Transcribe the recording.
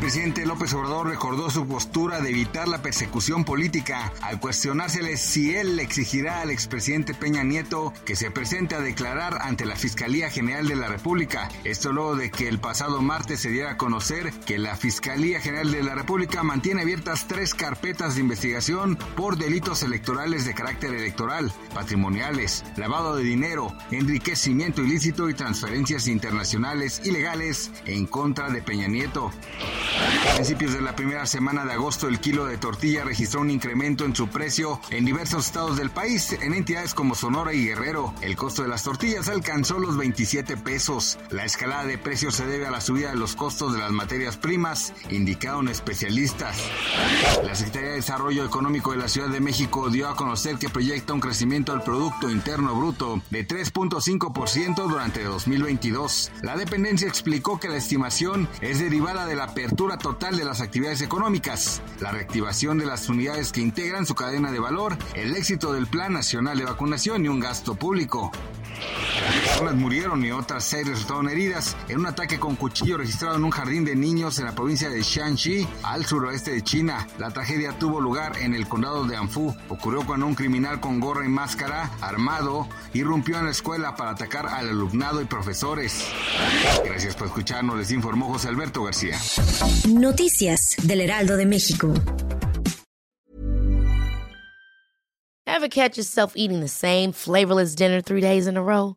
Presidente López Obrador recordó su postura de evitar la persecución política al cuestionársele si él le exigirá al expresidente Peña Nieto que se presente a declarar ante la Fiscalía General de la República. Esto luego de que el pasado martes se diera a conocer que la Fiscalía General de la República mantiene abiertas tres carpetas de investigación por delitos electorales de carácter electoral, patrimoniales, lavado de dinero, enriquecimiento ilícito y transferencias internacionales ilegales en contra de Peña Nieto. A principios de la primera semana de agosto, el kilo de tortilla registró un incremento en su precio en diversos estados del país. En entidades como Sonora y Guerrero, el costo de las tortillas alcanzó los 27 pesos. La escalada de precios se debe a la subida de los costos de las materias primas, indicaron especialistas. La Secretaría de Desarrollo Económico de la Ciudad de México dio a conocer que proyecta un crecimiento del Producto Interno Bruto de 3.5% durante 2022. La dependencia explicó que la estimación es derivada de la apertura total de las actividades económicas, la reactivación de las unidades que integran su cadena de valor, el éxito del Plan Nacional de Vacunación y un gasto público. Personas murieron y otras seis resultaron heridas en un ataque con cuchillo registrado en un jardín de niños en la provincia de Shanxi, al suroeste de China. La tragedia tuvo lugar en el condado de Anfu. Ocurrió cuando un criminal con gorra y máscara, armado, irrumpió en la escuela para atacar al alumnado y profesores. Gracias por escucharnos, les informó José Alberto García. Noticias del Heraldo de México. Ever catch yourself eating the same flavorless dinner three days in a row?